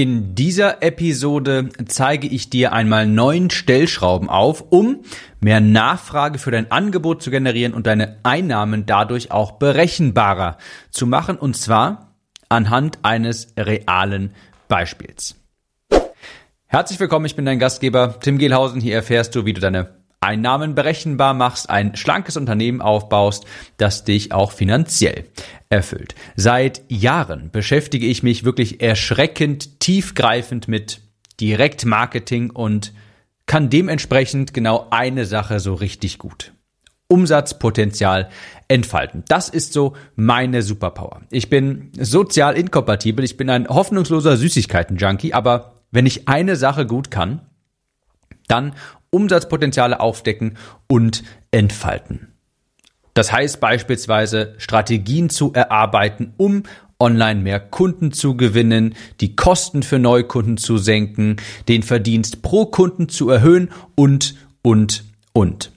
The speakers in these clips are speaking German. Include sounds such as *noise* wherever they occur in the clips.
In dieser Episode zeige ich dir einmal neun Stellschrauben auf, um mehr Nachfrage für dein Angebot zu generieren und deine Einnahmen dadurch auch berechenbarer zu machen, und zwar anhand eines realen Beispiels. Herzlich willkommen, ich bin dein Gastgeber Tim Gehlhausen. Hier erfährst du, wie du deine Einnahmen berechenbar machst, ein schlankes Unternehmen aufbaust, das dich auch finanziell erfüllt. Seit Jahren beschäftige ich mich wirklich erschreckend tiefgreifend mit Direktmarketing und kann dementsprechend genau eine Sache so richtig gut. Umsatzpotenzial entfalten. Das ist so meine Superpower. Ich bin sozial inkompatibel, ich bin ein hoffnungsloser Süßigkeiten-Junkie, aber wenn ich eine Sache gut kann, dann Umsatzpotenziale aufdecken und entfalten. Das heißt beispielsweise Strategien zu erarbeiten, um online mehr Kunden zu gewinnen, die Kosten für Neukunden zu senken, den Verdienst pro Kunden zu erhöhen und, und, und.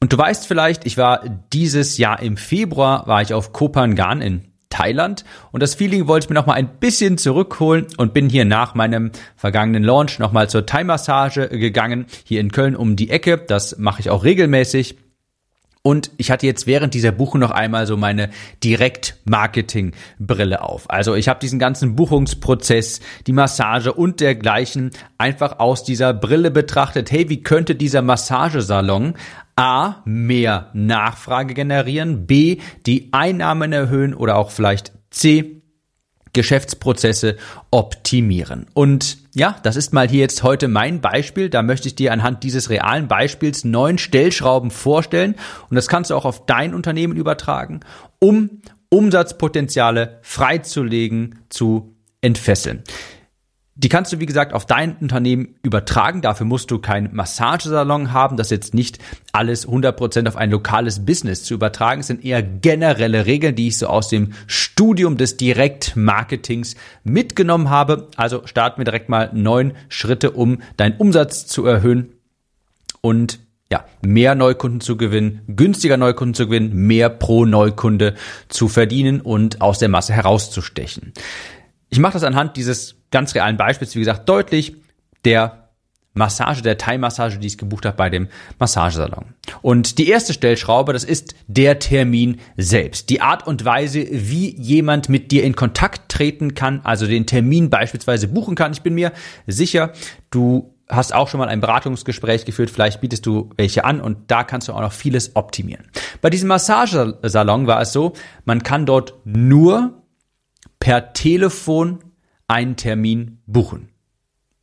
Und du weißt vielleicht, ich war dieses Jahr im Februar, war ich auf Kopangan in Thailand. Und das Feeling wollte ich mir noch mal ein bisschen zurückholen und bin hier nach meinem vergangenen Launch noch mal zur Thai-Massage gegangen, hier in Köln um die Ecke. Das mache ich auch regelmäßig. Und ich hatte jetzt während dieser Buchung noch einmal so meine Direkt-Marketing-Brille auf. Also ich habe diesen ganzen Buchungsprozess, die Massage und dergleichen einfach aus dieser Brille betrachtet. Hey, wie könnte dieser Massagesalon A, mehr Nachfrage generieren, B, die Einnahmen erhöhen oder auch vielleicht C, Geschäftsprozesse optimieren. Und ja, das ist mal hier jetzt heute mein Beispiel. Da möchte ich dir anhand dieses realen Beispiels neun Stellschrauben vorstellen. Und das kannst du auch auf dein Unternehmen übertragen, um Umsatzpotenziale freizulegen, zu entfesseln. Die kannst du, wie gesagt, auf dein Unternehmen übertragen. Dafür musst du keinen Massagesalon haben. Das ist jetzt nicht alles 100% auf ein lokales Business zu übertragen. Es sind eher generelle Regeln, die ich so aus dem Studium des Direktmarketings mitgenommen habe. Also starten wir direkt mal neun Schritte, um deinen Umsatz zu erhöhen und ja, mehr Neukunden zu gewinnen, günstiger Neukunden zu gewinnen, mehr pro Neukunde zu verdienen und aus der Masse herauszustechen. Ich mache das anhand dieses ganz realen Beispiels, wie gesagt, deutlich der Massage, der Thai-Massage, die ich gebucht habe bei dem Massagesalon. Und die erste Stellschraube, das ist der Termin selbst. Die Art und Weise, wie jemand mit dir in Kontakt treten kann, also den Termin beispielsweise buchen kann. Ich bin mir sicher, du hast auch schon mal ein Beratungsgespräch geführt, vielleicht bietest du welche an und da kannst du auch noch vieles optimieren. Bei diesem Massagesalon war es so, man kann dort nur per Telefon einen Termin buchen.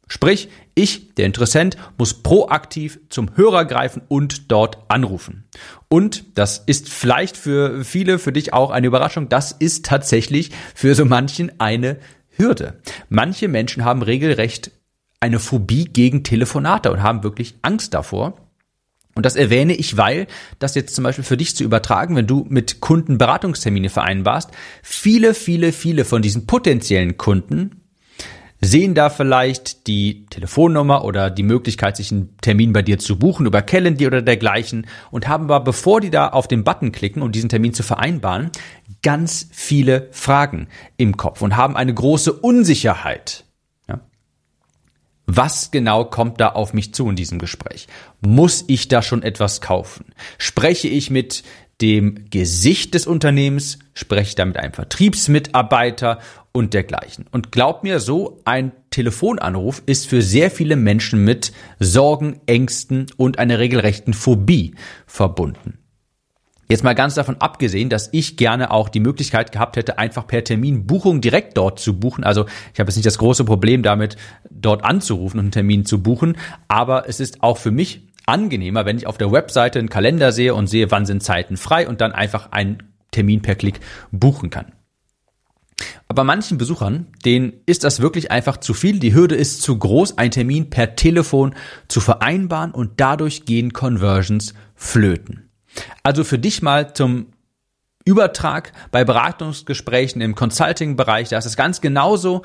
Sprich, ich, der Interessent, muss proaktiv zum Hörer greifen und dort anrufen. Und das ist vielleicht für viele, für dich auch eine Überraschung, das ist tatsächlich für so manchen eine Hürde. Manche Menschen haben regelrecht eine Phobie gegen Telefonate und haben wirklich Angst davor. Und das erwähne ich, weil das jetzt zum Beispiel für dich zu übertragen, wenn du mit Kunden Beratungstermine vereinbarst, viele, viele, viele von diesen potenziellen Kunden sehen da vielleicht die Telefonnummer oder die Möglichkeit, sich einen Termin bei dir zu buchen über Calendly oder dergleichen und haben aber, bevor die da auf den Button klicken, um diesen Termin zu vereinbaren, ganz viele Fragen im Kopf und haben eine große Unsicherheit. Was genau kommt da auf mich zu in diesem Gespräch? Muss ich da schon etwas kaufen? Spreche ich mit dem Gesicht des Unternehmens, spreche da mit einem Vertriebsmitarbeiter und dergleichen. Und glaub mir, so ein Telefonanruf ist für sehr viele Menschen mit Sorgen, Ängsten und einer regelrechten Phobie verbunden. Jetzt mal ganz davon abgesehen, dass ich gerne auch die Möglichkeit gehabt hätte, einfach per Termin Buchung direkt dort zu buchen. Also ich habe jetzt nicht das große Problem damit, dort anzurufen und einen Termin zu buchen, aber es ist auch für mich angenehmer, wenn ich auf der Webseite einen Kalender sehe und sehe, wann sind Zeiten frei und dann einfach einen Termin per Klick buchen kann. Aber manchen Besuchern, denen ist das wirklich einfach zu viel. Die Hürde ist zu groß, einen Termin per Telefon zu vereinbaren und dadurch gehen Conversions flöten. Also für dich mal zum Übertrag bei Beratungsgesprächen im Consulting-Bereich, da ist es ganz genauso.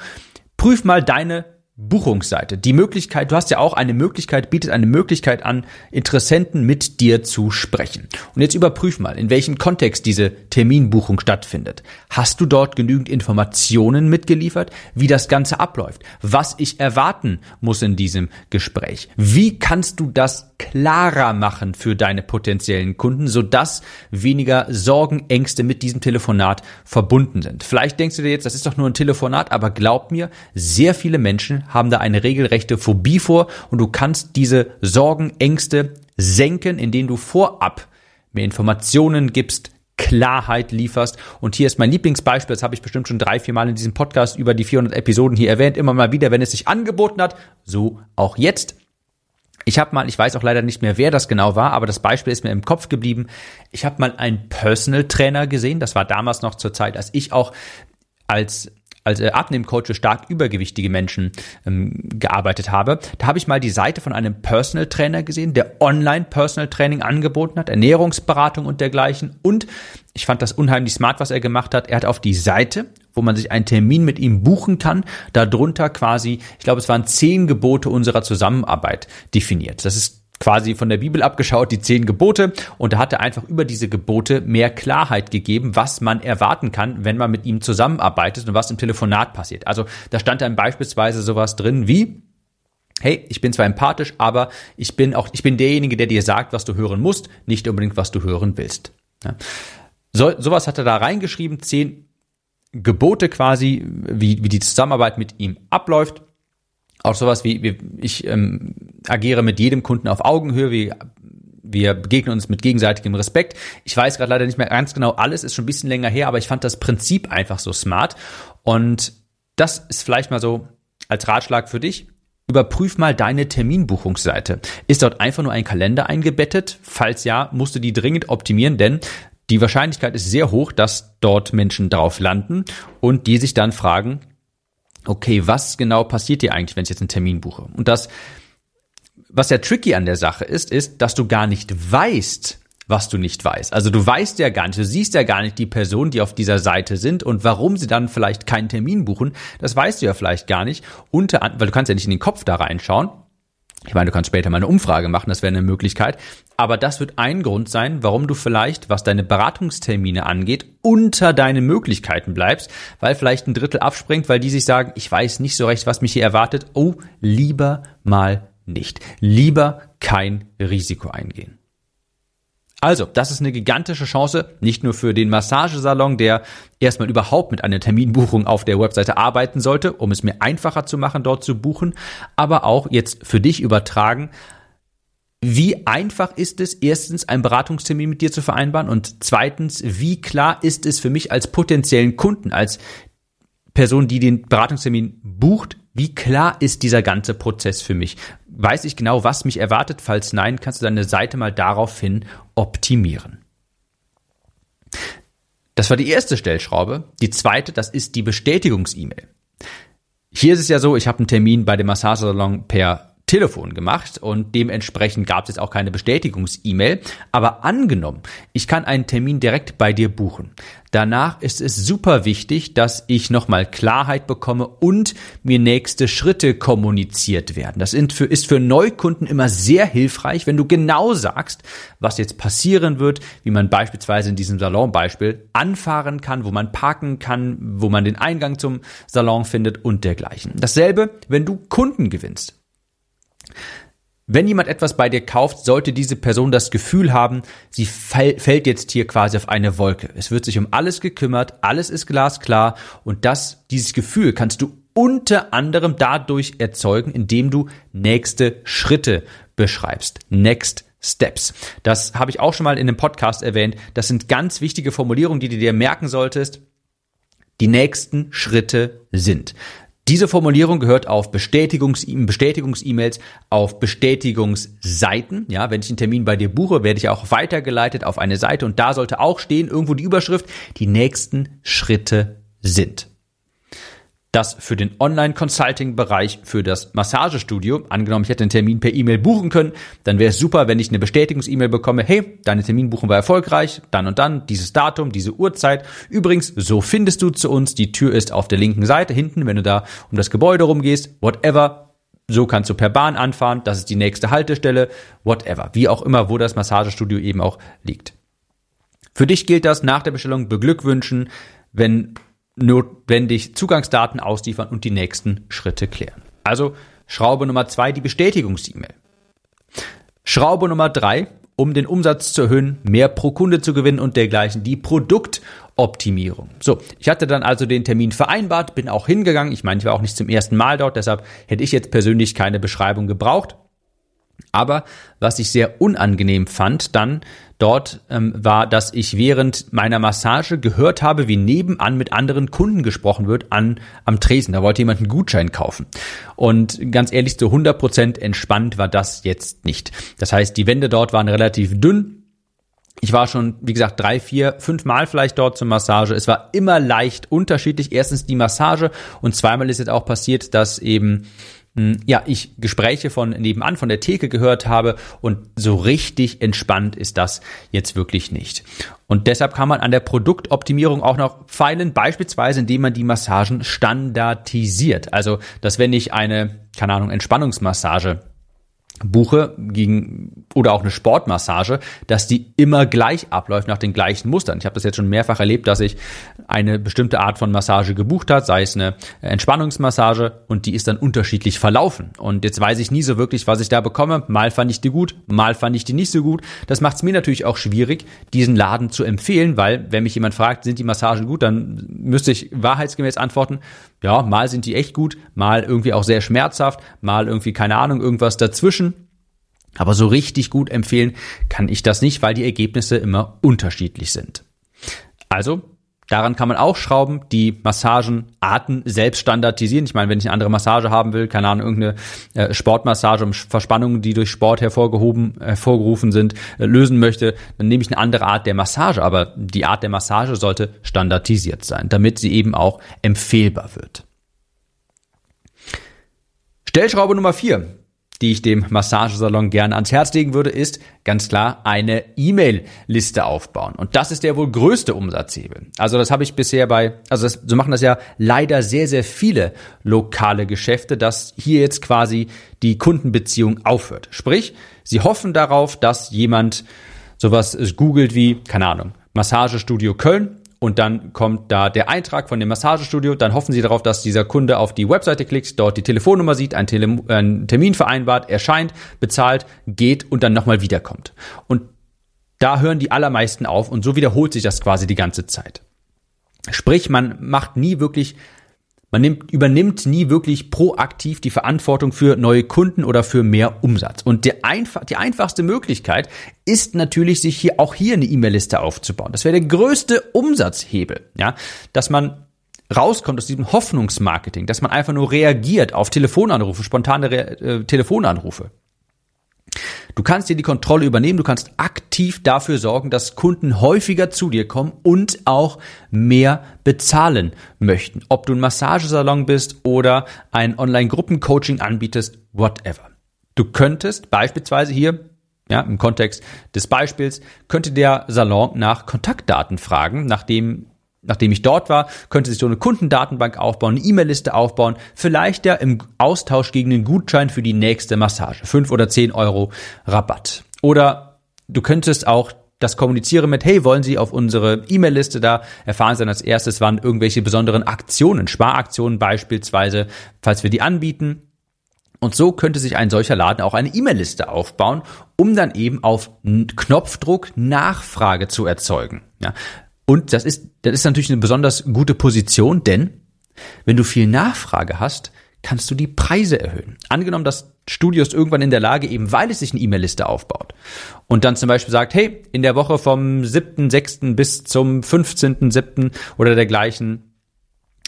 Prüf mal deine Buchungsseite. Die Möglichkeit, du hast ja auch eine Möglichkeit, bietet eine Möglichkeit an, Interessenten mit dir zu sprechen. Und jetzt überprüf mal, in welchem Kontext diese Terminbuchung stattfindet. Hast du dort genügend Informationen mitgeliefert, wie das Ganze abläuft, was ich erwarten muss in diesem Gespräch? Wie kannst du das klarer machen für deine potenziellen Kunden, sodass weniger Sorgen, Ängste mit diesem Telefonat verbunden sind? Vielleicht denkst du dir jetzt, das ist doch nur ein Telefonat, aber glaub mir, sehr viele Menschen haben da eine regelrechte Phobie vor und du kannst diese Sorgen, Ängste senken, indem du vorab mehr Informationen gibst, Klarheit lieferst. Und hier ist mein Lieblingsbeispiel, das habe ich bestimmt schon drei, vier Mal in diesem Podcast über die 400 Episoden hier erwähnt, immer mal wieder, wenn es sich angeboten hat, so auch jetzt. Ich habe mal, ich weiß auch leider nicht mehr, wer das genau war, aber das Beispiel ist mir im Kopf geblieben. Ich habe mal einen Personal Trainer gesehen. Das war damals noch zur Zeit, als ich auch als als äh, Abnehmcoach für stark übergewichtige Menschen ähm, gearbeitet habe. Da habe ich mal die Seite von einem Personal Trainer gesehen, der online Personal Training angeboten hat, Ernährungsberatung und dergleichen. Und ich fand das unheimlich smart, was er gemacht hat. Er hat auf die Seite wo man sich einen Termin mit ihm buchen kann, darunter quasi, ich glaube, es waren zehn Gebote unserer Zusammenarbeit definiert. Das ist quasi von der Bibel abgeschaut, die zehn Gebote, und da hat er einfach über diese Gebote mehr Klarheit gegeben, was man erwarten kann, wenn man mit ihm zusammenarbeitet und was im Telefonat passiert. Also da stand dann beispielsweise sowas drin wie, hey, ich bin zwar empathisch, aber ich bin auch, ich bin derjenige, der dir sagt, was du hören musst, nicht unbedingt, was du hören willst. Ja. So, sowas hat er da reingeschrieben, zehn Gebote quasi, wie, wie die Zusammenarbeit mit ihm abläuft. Auch sowas wie, wie ich ähm, agiere mit jedem Kunden auf Augenhöhe, wie wir begegnen uns mit gegenseitigem Respekt. Ich weiß gerade leider nicht mehr ganz genau alles, ist schon ein bisschen länger her, aber ich fand das Prinzip einfach so smart. Und das ist vielleicht mal so als Ratschlag für dich. Überprüf mal deine Terminbuchungsseite. Ist dort einfach nur ein Kalender eingebettet? Falls ja, musst du die dringend optimieren, denn die Wahrscheinlichkeit ist sehr hoch, dass dort Menschen drauf landen und die sich dann fragen, okay, was genau passiert dir eigentlich, wenn ich jetzt einen Termin buche? Und das, was ja tricky an der Sache ist, ist, dass du gar nicht weißt, was du nicht weißt. Also du weißt ja gar nicht, du siehst ja gar nicht die Personen, die auf dieser Seite sind und warum sie dann vielleicht keinen Termin buchen, das weißt du ja vielleicht gar nicht. Unter, weil du kannst ja nicht in den Kopf da reinschauen. Ich meine, du kannst später mal eine Umfrage machen, das wäre eine Möglichkeit. Aber das wird ein Grund sein, warum du vielleicht, was deine Beratungstermine angeht, unter deine Möglichkeiten bleibst, weil vielleicht ein Drittel abspringt, weil die sich sagen, ich weiß nicht so recht, was mich hier erwartet. Oh, lieber mal nicht. Lieber kein Risiko eingehen. Also, das ist eine gigantische Chance, nicht nur für den Massagesalon, der erstmal überhaupt mit einer Terminbuchung auf der Webseite arbeiten sollte, um es mir einfacher zu machen, dort zu buchen, aber auch jetzt für dich übertragen, wie einfach ist es, erstens einen Beratungstermin mit dir zu vereinbaren und zweitens, wie klar ist es für mich als potenziellen Kunden, als Person, die den Beratungstermin bucht, wie klar ist dieser ganze Prozess für mich? Weiß ich genau, was mich erwartet? Falls nein, kannst du deine Seite mal daraufhin optimieren. Das war die erste Stellschraube. Die zweite, das ist die Bestätigungs-E-Mail. Hier ist es ja so, ich habe einen Termin bei dem Massagesalon per Telefon gemacht und dementsprechend gab es jetzt auch keine Bestätigungs-E-Mail. Aber angenommen, ich kann einen Termin direkt bei dir buchen. Danach ist es super wichtig, dass ich nochmal Klarheit bekomme und mir nächste Schritte kommuniziert werden. Das ist für Neukunden immer sehr hilfreich, wenn du genau sagst, was jetzt passieren wird, wie man beispielsweise in diesem Salonbeispiel anfahren kann, wo man parken kann, wo man den Eingang zum Salon findet und dergleichen. Dasselbe, wenn du Kunden gewinnst. Wenn jemand etwas bei dir kauft, sollte diese Person das Gefühl haben, sie fällt jetzt hier quasi auf eine Wolke. Es wird sich um alles gekümmert, alles ist glasklar und das, dieses Gefühl kannst du unter anderem dadurch erzeugen, indem du nächste Schritte beschreibst. Next Steps. Das habe ich auch schon mal in einem Podcast erwähnt. Das sind ganz wichtige Formulierungen, die du dir merken solltest. Die nächsten Schritte sind. Diese Formulierung gehört auf Bestätigungs Bestätigungs-E-Mails, auf Bestätigungsseiten. Ja, wenn ich einen Termin bei dir buche, werde ich auch weitergeleitet auf eine Seite und da sollte auch stehen, irgendwo die Überschrift, die nächsten Schritte sind. Das für den Online-Consulting-Bereich für das Massagestudio. Angenommen, ich hätte einen Termin per E-Mail buchen können, dann wäre es super, wenn ich eine Bestätigungs-E-Mail bekomme, hey, deine Terminbuchung war erfolgreich, dann und dann, dieses Datum, diese Uhrzeit. Übrigens, so findest du zu uns, die Tür ist auf der linken Seite, hinten, wenn du da um das Gebäude rumgehst, whatever. So kannst du per Bahn anfahren, das ist die nächste Haltestelle, whatever. Wie auch immer, wo das Massagestudio eben auch liegt. Für dich gilt das nach der Bestellung beglückwünschen, wenn notwendig Zugangsdaten ausliefern und die nächsten Schritte klären. Also Schraube Nummer zwei, die Bestätigungs-E-Mail. Schraube Nummer drei, um den Umsatz zu erhöhen, mehr pro Kunde zu gewinnen und dergleichen, die Produktoptimierung. So, ich hatte dann also den Termin vereinbart, bin auch hingegangen. Ich meine, ich war auch nicht zum ersten Mal dort, deshalb hätte ich jetzt persönlich keine Beschreibung gebraucht. Aber was ich sehr unangenehm fand dann dort ähm, war, dass ich während meiner Massage gehört habe, wie nebenan mit anderen Kunden gesprochen wird an am Tresen. Da wollte jemand einen Gutschein kaufen. Und ganz ehrlich, so 100% entspannt war das jetzt nicht. Das heißt, die Wände dort waren relativ dünn. Ich war schon, wie gesagt, drei, vier, fünf Mal vielleicht dort zur Massage. Es war immer leicht unterschiedlich. Erstens die Massage und zweimal ist jetzt auch passiert, dass eben ja, ich Gespräche von nebenan, von der Theke gehört habe und so richtig entspannt ist das jetzt wirklich nicht. Und deshalb kann man an der Produktoptimierung auch noch feilen, beispielsweise indem man die Massagen standardisiert. Also, dass wenn ich eine, keine Ahnung, Entspannungsmassage buche gegen oder auch eine Sportmassage, dass die immer gleich abläuft nach den gleichen Mustern. Ich habe das jetzt schon mehrfach erlebt, dass ich eine bestimmte Art von Massage gebucht hat, sei es eine Entspannungsmassage und die ist dann unterschiedlich verlaufen. Und jetzt weiß ich nie so wirklich, was ich da bekomme. Mal fand ich die gut, mal fand ich die nicht so gut. Das macht es mir natürlich auch schwierig, diesen Laden zu empfehlen, weil wenn mich jemand fragt, sind die Massagen gut, dann müsste ich wahrheitsgemäß antworten, ja, mal sind die echt gut, mal irgendwie auch sehr schmerzhaft, mal irgendwie keine Ahnung, irgendwas dazwischen. Aber so richtig gut empfehlen kann ich das nicht, weil die Ergebnisse immer unterschiedlich sind. Also, daran kann man auch schrauben, die Massagenarten selbst standardisieren. Ich meine, wenn ich eine andere Massage haben will, keine Ahnung, irgendeine äh, Sportmassage um Verspannungen, die durch Sport hervorgehoben, hervorgerufen sind, äh, lösen möchte, dann nehme ich eine andere Art der Massage. Aber die Art der Massage sollte standardisiert sein, damit sie eben auch empfehlbar wird. Stellschraube Nummer vier die ich dem Massagesalon gerne ans Herz legen würde, ist ganz klar eine E-Mail-Liste aufbauen. Und das ist der wohl größte Umsatzhebel. Also das habe ich bisher bei, also das, so machen das ja leider sehr, sehr viele lokale Geschäfte, dass hier jetzt quasi die Kundenbeziehung aufhört. Sprich, sie hoffen darauf, dass jemand sowas googelt wie, keine Ahnung, Massagestudio Köln und dann kommt da der Eintrag von dem Massagestudio. Dann hoffen Sie darauf, dass dieser Kunde auf die Webseite klickt, dort die Telefonnummer sieht, einen, Tele einen Termin vereinbart, erscheint, bezahlt, geht und dann nochmal wiederkommt. Und da hören die allermeisten auf und so wiederholt sich das quasi die ganze Zeit. Sprich, man macht nie wirklich man nimmt, übernimmt nie wirklich proaktiv die Verantwortung für neue Kunden oder für mehr Umsatz. Und der einfach, die einfachste Möglichkeit ist natürlich, sich hier auch hier eine E-Mail-Liste aufzubauen. Das wäre der größte Umsatzhebel, ja, dass man rauskommt aus diesem Hoffnungsmarketing, dass man einfach nur reagiert auf Telefonanrufe, spontane Re äh, Telefonanrufe. Du kannst dir die Kontrolle übernehmen, du kannst aktiv dafür sorgen, dass Kunden häufiger zu dir kommen und auch mehr bezahlen möchten. Ob du ein Massagesalon bist oder ein Online-Gruppencoaching anbietest, whatever. Du könntest beispielsweise hier ja, im Kontext des Beispiels könnte der Salon nach Kontaktdaten fragen, nachdem nachdem ich dort war, könnte sich so eine Kundendatenbank aufbauen, eine E-Mail-Liste aufbauen, vielleicht ja im Austausch gegen einen Gutschein für die nächste Massage. fünf oder zehn Euro Rabatt. Oder du könntest auch das kommunizieren mit, hey, wollen Sie auf unsere E-Mail-Liste da erfahren Sie dann als erstes, wann irgendwelche besonderen Aktionen, Sparaktionen beispielsweise, falls wir die anbieten. Und so könnte sich ein solcher Laden auch eine E-Mail-Liste aufbauen, um dann eben auf Knopfdruck Nachfrage zu erzeugen. Ja, und das ist, das ist natürlich eine besonders gute Position, denn wenn du viel Nachfrage hast, kannst du die Preise erhöhen. Angenommen, das Studio ist irgendwann in der Lage, eben weil es sich eine E-Mail-Liste aufbaut und dann zum Beispiel sagt, hey, in der Woche vom 7.6. bis zum 15.7. oder dergleichen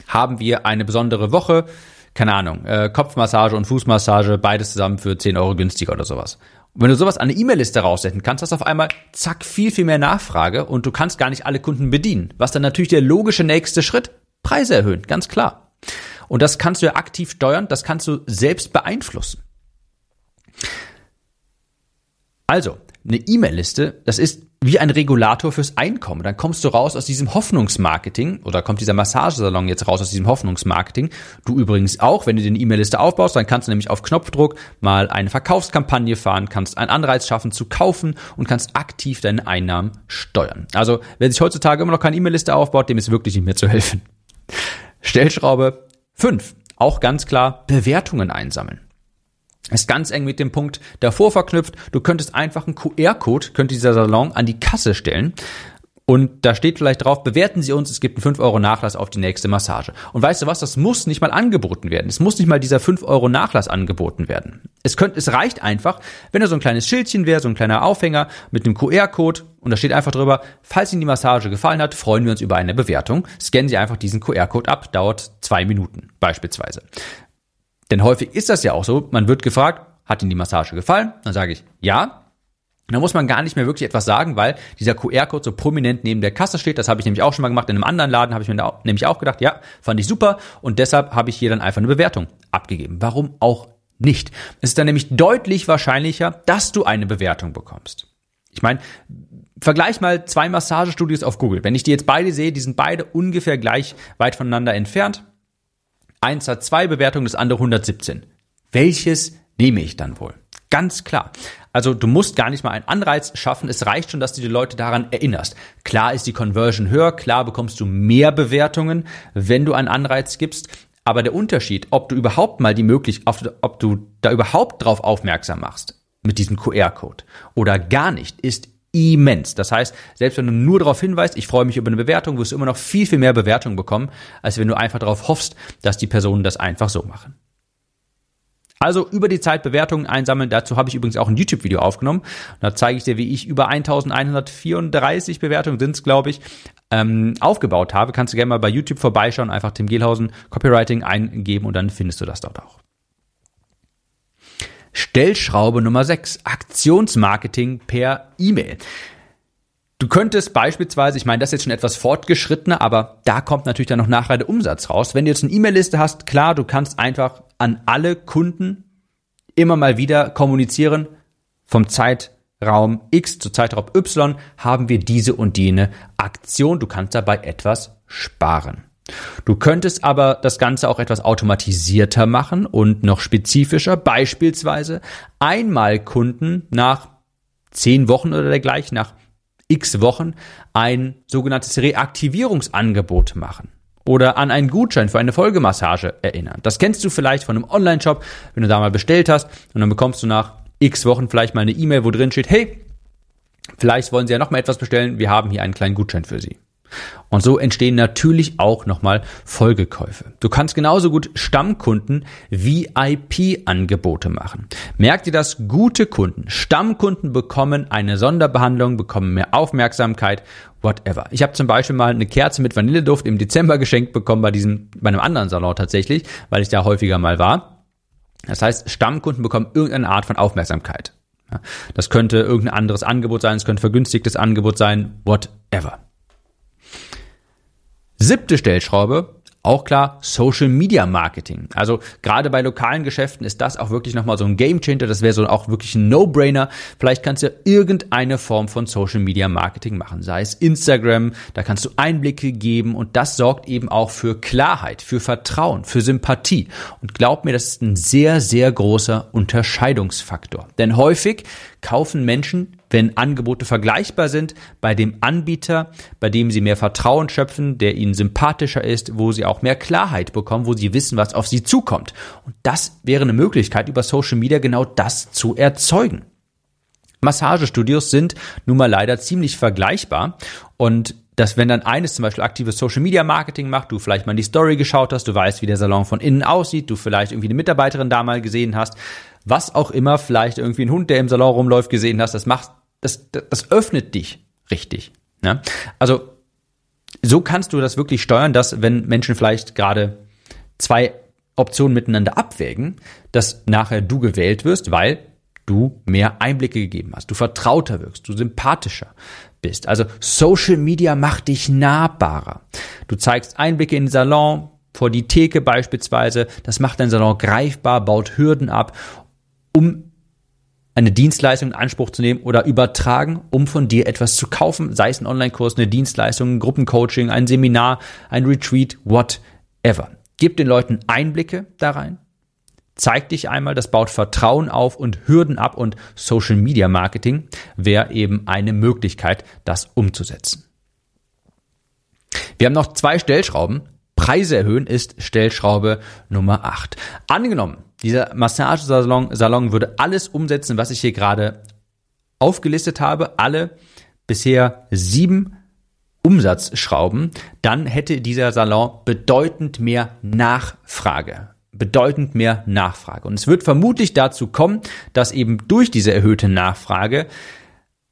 haben wir eine besondere Woche, keine Ahnung, äh, Kopfmassage und Fußmassage, beides zusammen für 10 Euro günstiger oder sowas. Und wenn du sowas an eine E-Mail-Liste raussenden kannst, hast du auf einmal zack viel, viel mehr Nachfrage und du kannst gar nicht alle Kunden bedienen. Was dann natürlich der logische nächste Schritt? Preise erhöhen, ganz klar. Und das kannst du ja aktiv steuern, das kannst du selbst beeinflussen. Also, eine E-Mail-Liste, das ist wie ein Regulator fürs Einkommen. Dann kommst du raus aus diesem Hoffnungsmarketing oder kommt dieser Massagesalon jetzt raus aus diesem Hoffnungsmarketing. Du übrigens auch, wenn du dir eine E-Mail-Liste aufbaust, dann kannst du nämlich auf Knopfdruck mal eine Verkaufskampagne fahren, kannst einen Anreiz schaffen zu kaufen und kannst aktiv deine Einnahmen steuern. Also wer sich heutzutage immer noch keine E-Mail-Liste aufbaut, dem ist wirklich nicht mehr zu helfen. Stellschraube 5. Auch ganz klar Bewertungen einsammeln ist ganz eng mit dem Punkt davor verknüpft. Du könntest einfach einen QR-Code, könnte dieser Salon an die Kasse stellen. Und da steht vielleicht drauf, bewerten Sie uns, es gibt einen 5 Euro Nachlass auf die nächste Massage. Und weißt du was, das muss nicht mal angeboten werden. Es muss nicht mal dieser 5 Euro Nachlass angeboten werden. Es könnte, es reicht einfach, wenn da so ein kleines Schildchen wäre, so ein kleiner Aufhänger mit einem QR-Code und da steht einfach drüber, falls Ihnen die Massage gefallen hat, freuen wir uns über eine Bewertung. Scannen Sie einfach diesen QR-Code ab, dauert zwei Minuten beispielsweise. Denn häufig ist das ja auch so, man wird gefragt, hat Ihnen die Massage gefallen? Dann sage ich ja. Und da muss man gar nicht mehr wirklich etwas sagen, weil dieser QR-Code so prominent neben der Kasse steht. Das habe ich nämlich auch schon mal gemacht. In einem anderen Laden habe ich mir da nämlich auch gedacht, ja, fand ich super. Und deshalb habe ich hier dann einfach eine Bewertung abgegeben. Warum auch nicht? Es ist dann nämlich deutlich wahrscheinlicher, dass du eine Bewertung bekommst. Ich meine, vergleich mal zwei Massagestudios auf Google. Wenn ich die jetzt beide sehe, die sind beide ungefähr gleich weit voneinander entfernt. Eins hat zwei Bewertungen, das andere 117. Welches nehme ich dann wohl? Ganz klar. Also du musst gar nicht mal einen Anreiz schaffen. Es reicht schon, dass du die Leute daran erinnerst. Klar ist die Conversion höher, klar bekommst du mehr Bewertungen, wenn du einen Anreiz gibst. Aber der Unterschied, ob du überhaupt mal die Möglichkeit, ob du da überhaupt drauf aufmerksam machst mit diesem QR-Code oder gar nicht, ist immens. Das heißt, selbst wenn du nur darauf hinweist, ich freue mich über eine Bewertung, wirst du immer noch viel, viel mehr Bewertungen bekommen, als wenn du einfach darauf hoffst, dass die Personen das einfach so machen. Also über die Zeit Bewertungen einsammeln. Dazu habe ich übrigens auch ein YouTube-Video aufgenommen. Da zeige ich dir, wie ich über 1134 Bewertungen sind es, glaube ich, ähm, aufgebaut habe. Kannst du gerne mal bei YouTube vorbeischauen, einfach Tim Gehlhausen Copywriting eingeben und dann findest du das dort auch. Stellschraube Nummer 6, Aktionsmarketing per E-Mail. Du könntest beispielsweise, ich meine, das ist jetzt schon etwas fortgeschrittener, aber da kommt natürlich dann noch nachher der Umsatz raus. Wenn du jetzt eine E-Mail-Liste hast, klar, du kannst einfach an alle Kunden immer mal wieder kommunizieren. Vom Zeitraum X zu Zeitraum Y haben wir diese und jene Aktion. Du kannst dabei etwas sparen. Du könntest aber das Ganze auch etwas automatisierter machen und noch spezifischer, beispielsweise einmal Kunden nach zehn Wochen oder dergleichen, nach x Wochen ein sogenanntes Reaktivierungsangebot machen oder an einen Gutschein für eine Folgemassage erinnern. Das kennst du vielleicht von einem Online-Shop, wenn du da mal bestellt hast und dann bekommst du nach x Wochen vielleicht mal eine E-Mail, wo drin steht, hey, vielleicht wollen Sie ja noch mal etwas bestellen, wir haben hier einen kleinen Gutschein für Sie. Und so entstehen natürlich auch nochmal Folgekäufe. Du kannst genauso gut Stammkunden VIP-Angebote machen. Merkt ihr das? Gute Kunden, Stammkunden bekommen eine Sonderbehandlung, bekommen mehr Aufmerksamkeit, whatever. Ich habe zum Beispiel mal eine Kerze mit Vanilleduft im Dezember geschenkt bekommen bei diesem, bei einem anderen Salon tatsächlich, weil ich da häufiger mal war. Das heißt, Stammkunden bekommen irgendeine Art von Aufmerksamkeit. Das könnte irgendein anderes Angebot sein, es könnte vergünstigtes Angebot sein, whatever. Siebte Stellschraube, auch klar, Social Media Marketing. Also gerade bei lokalen Geschäften ist das auch wirklich nochmal so ein Game Changer. Das wäre so auch wirklich ein No-Brainer. Vielleicht kannst du irgendeine Form von Social Media Marketing machen. Sei es Instagram, da kannst du Einblicke geben und das sorgt eben auch für Klarheit, für Vertrauen, für Sympathie. Und glaub mir, das ist ein sehr, sehr großer Unterscheidungsfaktor. Denn häufig kaufen Menschen wenn Angebote vergleichbar sind, bei dem Anbieter, bei dem sie mehr Vertrauen schöpfen, der ihnen sympathischer ist, wo sie auch mehr Klarheit bekommen, wo sie wissen, was auf sie zukommt. Und das wäre eine Möglichkeit, über Social Media genau das zu erzeugen. Massagestudios sind nun mal leider ziemlich vergleichbar und dass wenn dann eines zum Beispiel aktives Social Media Marketing macht, du vielleicht mal die Story geschaut hast, du weißt, wie der Salon von innen aussieht, du vielleicht irgendwie eine Mitarbeiterin da mal gesehen hast, was auch immer, vielleicht irgendwie ein Hund, der im Salon rumläuft, gesehen hast, das macht das, das öffnet dich richtig. Ne? Also so kannst du das wirklich steuern, dass wenn Menschen vielleicht gerade zwei Optionen miteinander abwägen, dass nachher du gewählt wirst, weil du mehr Einblicke gegeben hast, du vertrauter wirkst, du sympathischer bist. Also Social Media macht dich nahbarer. Du zeigst Einblicke in den Salon, vor die Theke beispielsweise. Das macht dein Salon greifbar, baut Hürden ab, um eine Dienstleistung in Anspruch zu nehmen oder übertragen, um von dir etwas zu kaufen, sei es ein Online-Kurs, eine Dienstleistung, ein Gruppencoaching, ein Seminar, ein Retreat, whatever. Gib den Leuten Einblicke da rein, zeig dich einmal, das baut Vertrauen auf und Hürden ab und Social Media Marketing wäre eben eine Möglichkeit, das umzusetzen. Wir haben noch zwei Stellschrauben. Preise erhöhen ist Stellschraube Nummer 8. Angenommen, dieser Massagesalon Salon würde alles umsetzen, was ich hier gerade aufgelistet habe, alle bisher sieben Umsatzschrauben, dann hätte dieser Salon bedeutend mehr Nachfrage. Bedeutend mehr Nachfrage. Und es wird vermutlich dazu kommen, dass eben durch diese erhöhte Nachfrage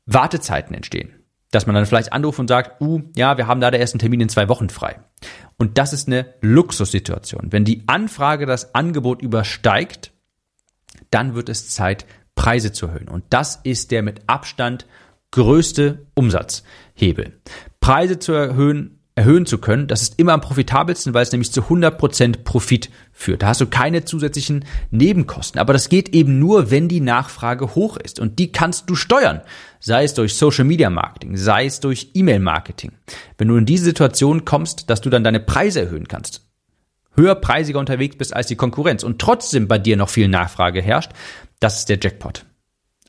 Wartezeiten entstehen dass man dann vielleicht anruft und sagt, uh, ja, wir haben da der ersten Termin in zwei Wochen frei. Und das ist eine Luxussituation. Wenn die Anfrage das Angebot übersteigt, dann wird es Zeit, Preise zu erhöhen. Und das ist der mit Abstand größte Umsatzhebel. Preise zu erhöhen erhöhen zu können. Das ist immer am profitabelsten, weil es nämlich zu 100% Profit führt. Da hast du keine zusätzlichen Nebenkosten. Aber das geht eben nur, wenn die Nachfrage hoch ist. Und die kannst du steuern. Sei es durch Social Media Marketing, sei es durch E-Mail Marketing. Wenn du in diese Situation kommst, dass du dann deine Preise erhöhen kannst, höherpreisiger unterwegs bist als die Konkurrenz und trotzdem bei dir noch viel Nachfrage herrscht, das ist der Jackpot.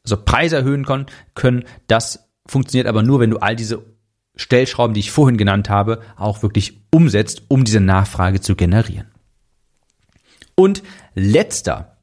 Also Preise erhöhen können, das funktioniert aber nur, wenn du all diese Stellschrauben, die ich vorhin genannt habe, auch wirklich umsetzt, um diese Nachfrage zu generieren. Und letzter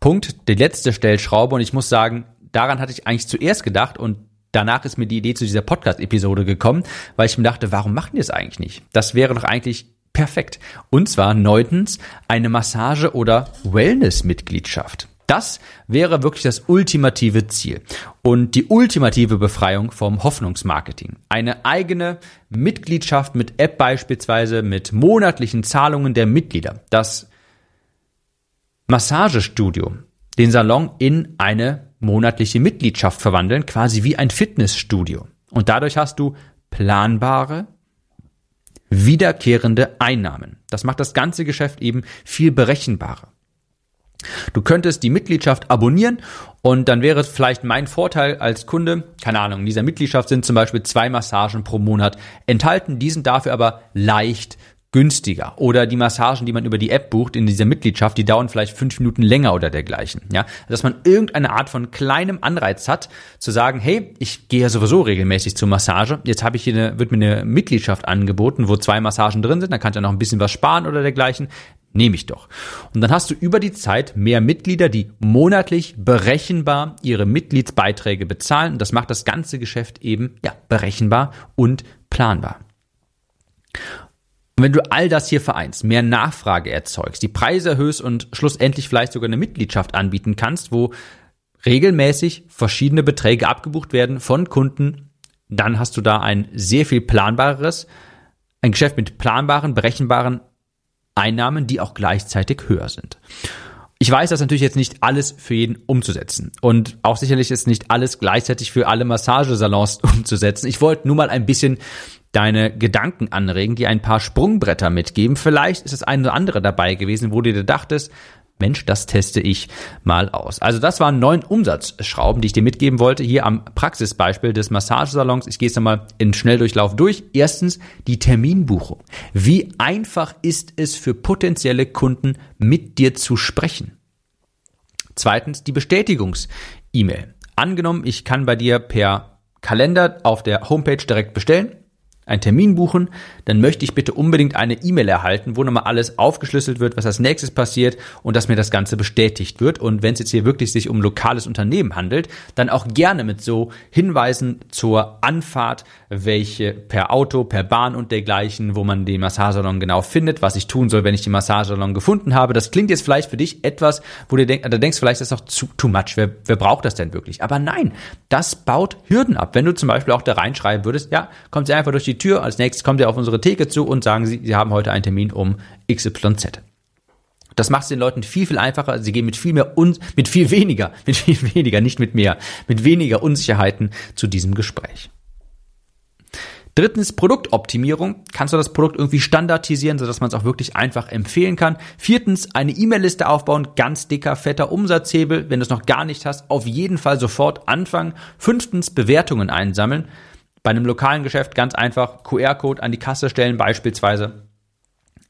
Punkt, die letzte Stellschraube, und ich muss sagen, daran hatte ich eigentlich zuerst gedacht und danach ist mir die Idee zu dieser Podcast-Episode gekommen, weil ich mir dachte, warum machen die das eigentlich nicht? Das wäre doch eigentlich perfekt. Und zwar neuntens eine Massage- oder Wellness-Mitgliedschaft. Das wäre wirklich das ultimative Ziel und die ultimative Befreiung vom Hoffnungsmarketing. Eine eigene Mitgliedschaft mit App beispielsweise, mit monatlichen Zahlungen der Mitglieder. Das Massagestudio, den Salon in eine monatliche Mitgliedschaft verwandeln, quasi wie ein Fitnessstudio. Und dadurch hast du planbare, wiederkehrende Einnahmen. Das macht das ganze Geschäft eben viel berechenbarer. Du könntest die Mitgliedschaft abonnieren und dann wäre vielleicht mein Vorteil als Kunde, keine Ahnung, in dieser Mitgliedschaft sind zum Beispiel zwei Massagen pro Monat enthalten, die sind dafür aber leicht günstiger. Oder die Massagen, die man über die App bucht in dieser Mitgliedschaft, die dauern vielleicht fünf Minuten länger oder dergleichen. Ja, dass man irgendeine Art von kleinem Anreiz hat, zu sagen, hey, ich gehe ja sowieso regelmäßig zur Massage. Jetzt habe ich hier eine, wird mir eine Mitgliedschaft angeboten, wo zwei Massagen drin sind. Dann kann ich ja noch ein bisschen was sparen oder dergleichen nehme ich doch. Und dann hast du über die Zeit mehr Mitglieder, die monatlich berechenbar ihre Mitgliedsbeiträge bezahlen. Und das macht das ganze Geschäft eben ja, berechenbar und planbar. Und wenn du all das hier vereinst, mehr Nachfrage erzeugst, die Preise erhöhst und schlussendlich vielleicht sogar eine Mitgliedschaft anbieten kannst, wo regelmäßig verschiedene Beträge abgebucht werden von Kunden, dann hast du da ein sehr viel planbareres, ein Geschäft mit planbaren, berechenbaren Einnahmen, die auch gleichzeitig höher sind. Ich weiß, das natürlich jetzt nicht alles für jeden umzusetzen. Und auch sicherlich ist nicht alles gleichzeitig für alle Massagesalons *laughs* umzusetzen. Ich wollte nur mal ein bisschen deine Gedanken anregen, die ein paar Sprungbretter mitgeben. Vielleicht ist das eine oder andere dabei gewesen, wo du dir dachtest, Mensch, das teste ich mal aus. Also das waren neun Umsatzschrauben, die ich dir mitgeben wollte, hier am Praxisbeispiel des Massagesalons. Ich gehe es nochmal in Schnelldurchlauf durch. Erstens die Terminbuchung. Wie einfach ist es für potenzielle Kunden, mit dir zu sprechen? Zweitens die Bestätigungs-E-Mail. Angenommen, ich kann bei dir per Kalender auf der Homepage direkt bestellen einen Termin buchen, dann möchte ich bitte unbedingt eine E-Mail erhalten, wo nochmal alles aufgeschlüsselt wird, was als nächstes passiert und dass mir das Ganze bestätigt wird. Und wenn es jetzt hier wirklich sich um lokales Unternehmen handelt, dann auch gerne mit so Hinweisen zur Anfahrt, welche per Auto, per Bahn und dergleichen, wo man den Massagesalon genau findet, was ich tun soll, wenn ich den Massagesalon gefunden habe. Das klingt jetzt vielleicht für dich etwas, wo du denkst, da denkst vielleicht, das ist doch zu, too much. Wer, wer braucht das denn wirklich? Aber nein, das baut Hürden ab. Wenn du zum Beispiel auch da reinschreiben würdest, ja, kommt sie einfach durch die die Tür, als nächstes kommt ihr auf unsere Theke zu und sagen Sie, Sie haben heute einen Termin um XYZ. Das macht es den Leuten viel, viel einfacher. Sie gehen mit viel mehr, un mit viel weniger, *laughs* mit viel weniger, nicht mit mehr, mit weniger Unsicherheiten zu diesem Gespräch. Drittens, Produktoptimierung. Kannst du das Produkt irgendwie standardisieren, sodass man es auch wirklich einfach empfehlen kann. Viertens, eine E-Mail-Liste aufbauen. Ganz dicker, fetter Umsatzhebel. Wenn du es noch gar nicht hast, auf jeden Fall sofort anfangen. Fünftens, Bewertungen einsammeln. Bei einem lokalen Geschäft ganz einfach QR-Code an die Kasse stellen beispielsweise.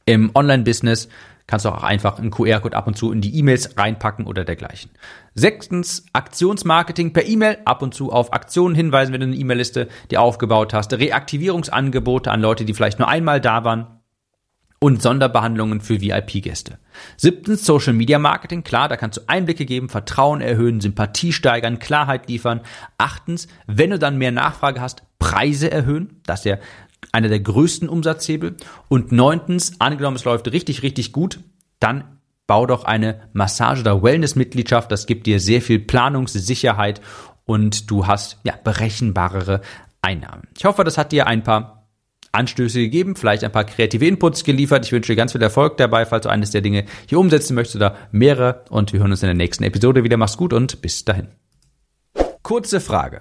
Im Online-Business kannst du auch einfach einen QR-Code ab und zu in die E-Mails reinpacken oder dergleichen. Sechstens, Aktionsmarketing per E-Mail, ab und zu auf Aktionen hinweisen, wenn du eine E-Mail-Liste dir aufgebaut hast. Reaktivierungsangebote an Leute, die vielleicht nur einmal da waren und Sonderbehandlungen für VIP-Gäste. Siebtens, Social Media Marketing. Klar, da kannst du Einblicke geben, Vertrauen erhöhen, Sympathie steigern, Klarheit liefern. Achtens, wenn du dann mehr Nachfrage hast, Preise erhöhen. Das ist ja einer der größten Umsatzhebel. Und neuntens, angenommen, es läuft richtig, richtig gut, dann bau doch eine Massage- oder Wellness-Mitgliedschaft. Das gibt dir sehr viel Planungssicherheit und du hast ja berechenbarere Einnahmen. Ich hoffe, das hat dir ein paar Anstöße gegeben, vielleicht ein paar kreative Inputs geliefert. Ich wünsche dir ganz viel Erfolg dabei, falls du eines der Dinge hier umsetzen möchtest oder mehrere. Und wir hören uns in der nächsten Episode wieder. Mach's gut und bis dahin. Kurze Frage.